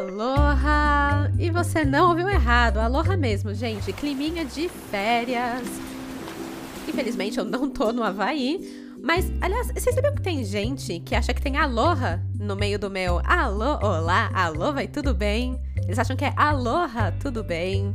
Aloha! E você não ouviu errado, aloha mesmo, gente. Climinha de férias. Infelizmente eu não tô no Havaí, mas, aliás, vocês sabiam que tem gente que acha que tem aloha no meio do meu alô, olá, alô, vai tudo bem? Eles acham que é aloha, tudo bem?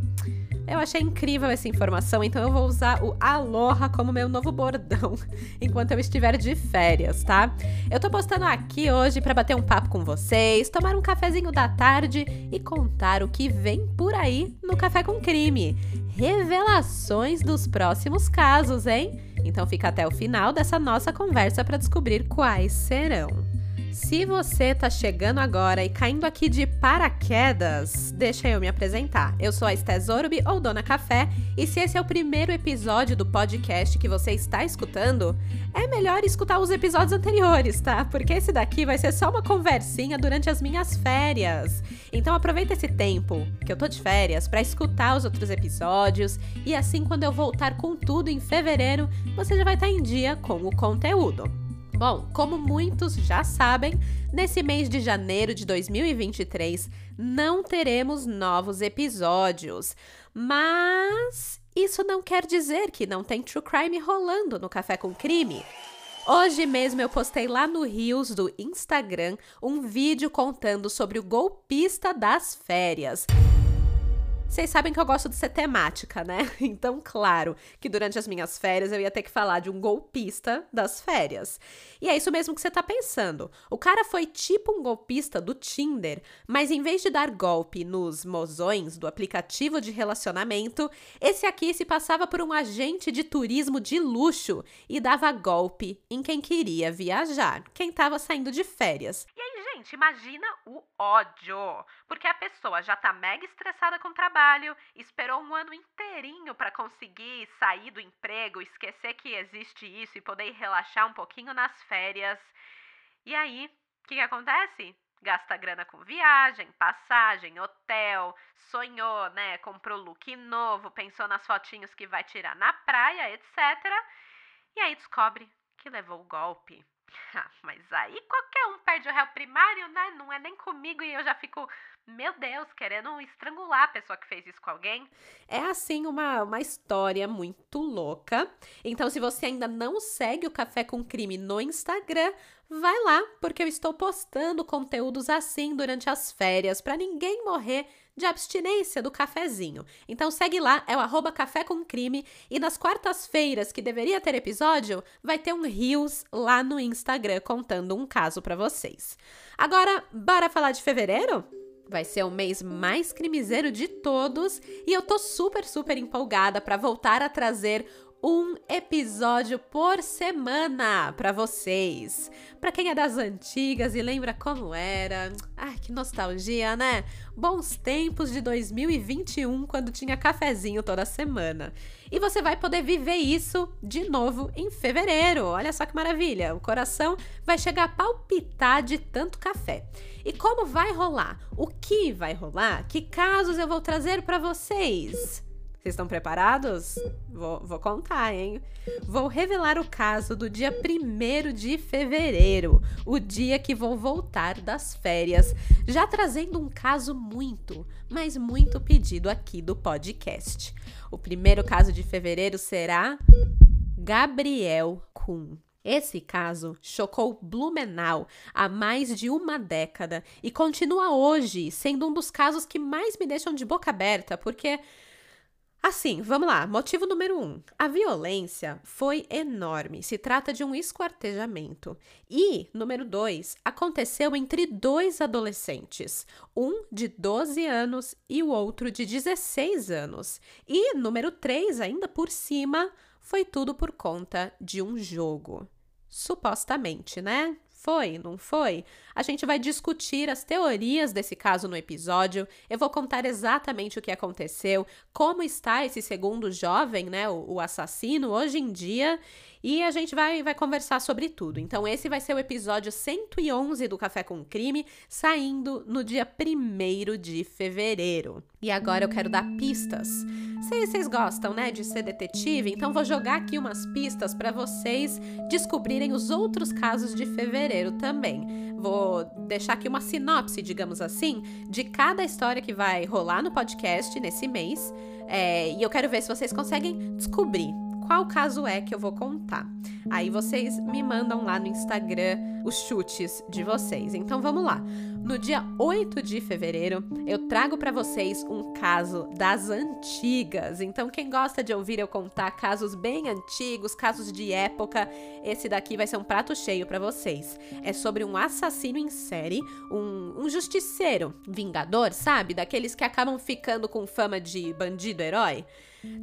Eu achei incrível essa informação, então eu vou usar o Aloha como meu novo bordão enquanto eu estiver de férias, tá? Eu tô postando aqui hoje para bater um papo com vocês, tomar um cafezinho da tarde e contar o que vem por aí no Café com Crime. Revelações dos próximos casos, hein? Então fica até o final dessa nossa conversa para descobrir quais serão. Se você tá chegando agora e caindo aqui de paraquedas, deixa eu me apresentar. Eu sou a Esté ou Dona Café, e se esse é o primeiro episódio do podcast que você está escutando, é melhor escutar os episódios anteriores, tá? Porque esse daqui vai ser só uma conversinha durante as minhas férias. Então aproveita esse tempo que eu tô de férias para escutar os outros episódios e assim quando eu voltar com tudo em fevereiro, você já vai estar tá em dia com o conteúdo. Bom, como muitos já sabem, nesse mês de janeiro de 2023 não teremos novos episódios. Mas isso não quer dizer que não tem true crime rolando no Café com Crime. Hoje mesmo eu postei lá no Rios do Instagram um vídeo contando sobre o golpista das férias. Vocês sabem que eu gosto de ser temática, né? Então, claro que durante as minhas férias eu ia ter que falar de um golpista das férias. E é isso mesmo que você tá pensando. O cara foi tipo um golpista do Tinder, mas em vez de dar golpe nos mozões do aplicativo de relacionamento, esse aqui se passava por um agente de turismo de luxo e dava golpe em quem queria viajar, quem tava saindo de férias. E aí, gente, imagina o ódio, porque a pessoa já tá mega estressada com o trabalho, esperou um ano inteirinho para conseguir sair do emprego, esquecer que existe isso e poder relaxar um pouquinho nas férias. E aí, o que, que acontece? Gasta grana com viagem, passagem, hotel, sonhou, né? Comprou look novo, pensou nas fotinhos que vai tirar na praia, etc. E aí descobre que levou o golpe. Ah, mas aí qualquer um perde o réu primário, né? Não é nem comigo e eu já fico, meu Deus, querendo estrangular a pessoa que fez isso com alguém. É assim uma, uma história muito louca. Então, se você ainda não segue o Café com Crime no Instagram, vai lá, porque eu estou postando conteúdos assim durante as férias para ninguém morrer de abstinência do cafezinho. Então segue lá, é o arroba Café com Crime. E nas quartas-feiras, que deveria ter episódio, vai ter um Rios lá no Instagram contando um caso para vocês. Agora, bora falar de fevereiro? Vai ser o mês mais crimiseiro de todos e eu tô super, super empolgada para voltar a trazer um episódio por semana para vocês. Para quem é das antigas e lembra como era, ai que nostalgia, né? Bons tempos de 2021 quando tinha cafezinho toda semana. E você vai poder viver isso de novo em fevereiro. Olha só que maravilha! O coração vai chegar a palpitar de tanto café. E como vai rolar? O que vai rolar? Que casos eu vou trazer para vocês? Vocês estão preparados? Vou, vou, contar, hein? Vou revelar o caso do dia 1 de fevereiro, o dia que vou voltar das férias, já trazendo um caso muito, mas muito pedido aqui do podcast. O primeiro caso de fevereiro será Gabriel Kuhn. Esse caso chocou Blumenau há mais de uma década e continua hoje sendo um dos casos que mais me deixam de boca aberta, porque Assim, vamos lá. Motivo número um: a violência foi enorme. Se trata de um esquartejamento. E, número dois, aconteceu entre dois adolescentes, um de 12 anos e o outro de 16 anos. E, número três, ainda por cima, foi tudo por conta de um jogo. Supostamente, né? Foi, não foi? A gente vai discutir as teorias desse caso no episódio. Eu vou contar exatamente o que aconteceu, como está esse segundo jovem, né, o, o assassino hoje em dia, e a gente vai, vai conversar sobre tudo. Então, esse vai ser o episódio 111 do Café com Crime, saindo no dia 1 de fevereiro. E agora eu quero dar pistas. Vocês gostam, né, de ser detetive, então vou jogar aqui umas pistas para vocês descobrirem os outros casos de fevereiro também. vou deixar aqui uma sinopse, digamos assim, de cada história que vai rolar no podcast nesse mês. É, e eu quero ver se vocês conseguem descobrir qual caso é que eu vou contar. Aí vocês me mandam lá no Instagram os chutes de vocês. Então vamos lá. No dia 8 de fevereiro, eu trago para vocês um caso das antigas. Então quem gosta de ouvir eu contar casos bem antigos, casos de época, esse daqui vai ser um prato cheio para vocês. É sobre um assassino em série, um, um justiceiro, vingador, sabe? Daqueles que acabam ficando com fama de bandido herói.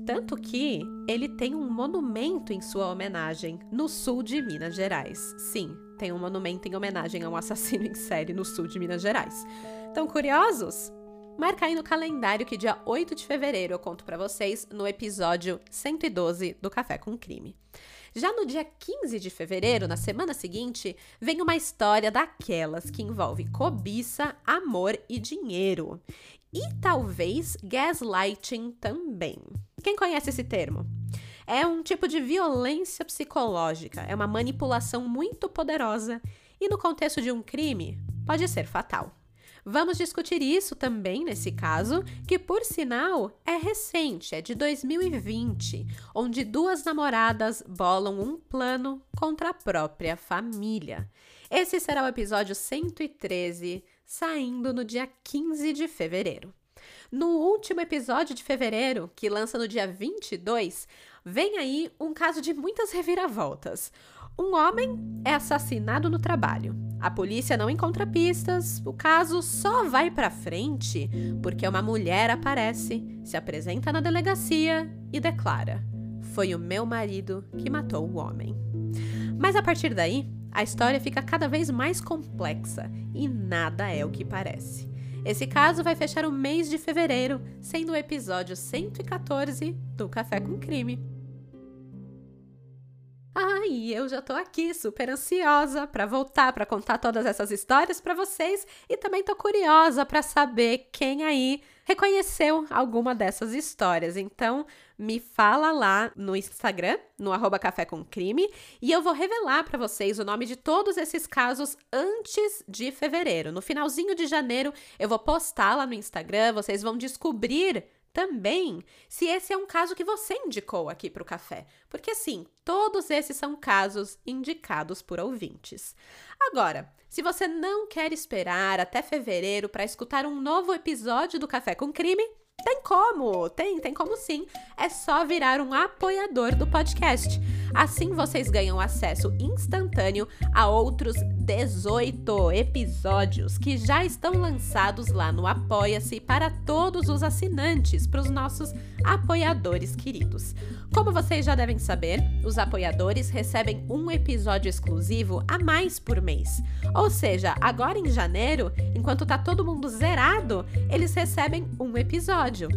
Tanto que ele tem um monumento em sua homenagem no sul de Minas Gerais. Sim, tem um monumento em homenagem a um assassino em série no sul de Minas Gerais. Estão curiosos? Marca aí no calendário que dia 8 de fevereiro eu conto para vocês no episódio 112 do Café com Crime. Já no dia 15 de fevereiro, na semana seguinte, vem uma história daquelas que envolve cobiça, amor e dinheiro. E talvez gaslighting também. Quem conhece esse termo? É um tipo de violência psicológica, é uma manipulação muito poderosa e, no contexto de um crime, pode ser fatal. Vamos discutir isso também nesse caso, que por sinal é recente, é de 2020, onde duas namoradas bolam um plano contra a própria família. Esse será o episódio 113, saindo no dia 15 de fevereiro. No último episódio de fevereiro, que lança no dia 22, vem aí um caso de muitas reviravoltas. Um homem é assassinado no trabalho. A polícia não encontra pistas, o caso só vai para frente porque uma mulher aparece, se apresenta na delegacia e declara: Foi o meu marido que matou o homem. Mas a partir daí, a história fica cada vez mais complexa e nada é o que parece. Esse caso vai fechar o mês de fevereiro, sendo o episódio 114 do Café com Crime. E eu já tô aqui super ansiosa para voltar para contar todas essas histórias para vocês e também tô curiosa para saber quem aí reconheceu alguma dessas histórias. Então, me fala lá no Instagram, no arroba Café com Crime, e eu vou revelar para vocês o nome de todos esses casos antes de fevereiro. No finalzinho de janeiro, eu vou postar lá no Instagram, vocês vão descobrir também se esse é um caso que você indicou aqui para o café, porque sim, todos esses são casos indicados por ouvintes. Agora, se você não quer esperar até fevereiro para escutar um novo episódio do Café com Crime, tem como, tem, tem como sim. É só virar um apoiador do podcast. Assim vocês ganham acesso instantâneo a outros 18 episódios que já estão lançados lá no Apoia-se para todos os assinantes, para os nossos apoiadores queridos. Como vocês já devem saber, os apoiadores recebem um episódio exclusivo a mais por mês. Ou seja, agora em janeiro, enquanto tá todo mundo zerado, eles recebem um episódio.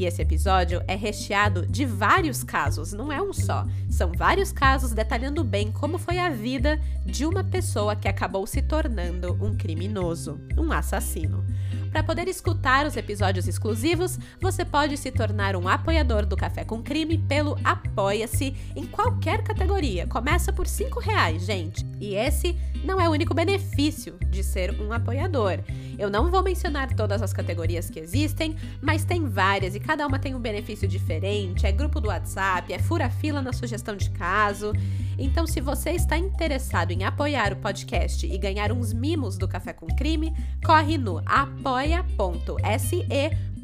E esse episódio é recheado de vários casos, não é um só. São vários casos detalhando bem como foi a vida de uma pessoa que acabou se tornando um criminoso, um assassino. Para poder escutar os episódios exclusivos, você pode se tornar um apoiador do Café com Crime pelo Apoia-se em qualquer categoria. Começa por R$ reais, gente. E esse não é o único benefício de ser um apoiador. Eu não vou mencionar todas as categorias que existem, mas tem várias e cada uma tem um benefício diferente. É grupo do WhatsApp, é fura-fila na sugestão de caso. Então, se você está interessado em apoiar o podcast e ganhar uns mimos do Café com Crime, corre no apoia.se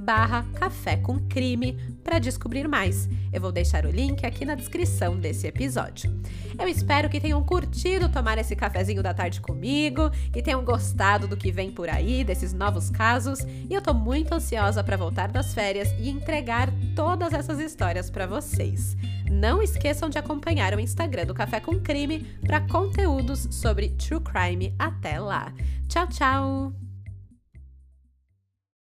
barra Café com Crime para descobrir mais. Eu vou deixar o link aqui na descrição desse episódio. Eu espero que tenham curtido tomar esse cafezinho da tarde comigo, que tenham gostado do que vem por aí, desses novos casos, e eu tô muito ansiosa para voltar das férias e entregar todas essas histórias para vocês. Não esqueçam de acompanhar o Instagram do Café com Crime para conteúdos sobre true crime. Até lá. Tchau, tchau.